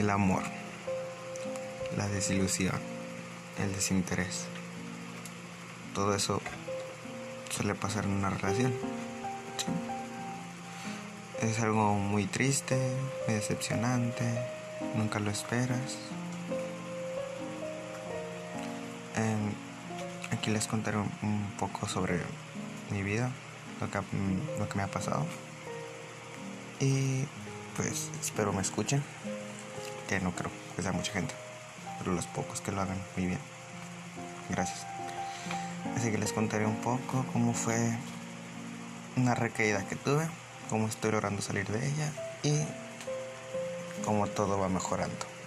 el amor, la desilusión, el desinterés. Todo eso suele pasar en una relación. Es algo muy triste, muy decepcionante, nunca lo esperas. Em, aquí les contaré un, poco sobre mi vida, lo que, lo que me ha pasado. Y pues espero me escuchen, no creo que sea mucha gente, pero los pocos que lo hagan muy bien. Gracias. Así que les contaré un poco cómo fue una recaída que tuve, cómo estoy logrando salir de ella y cómo todo va mejorando.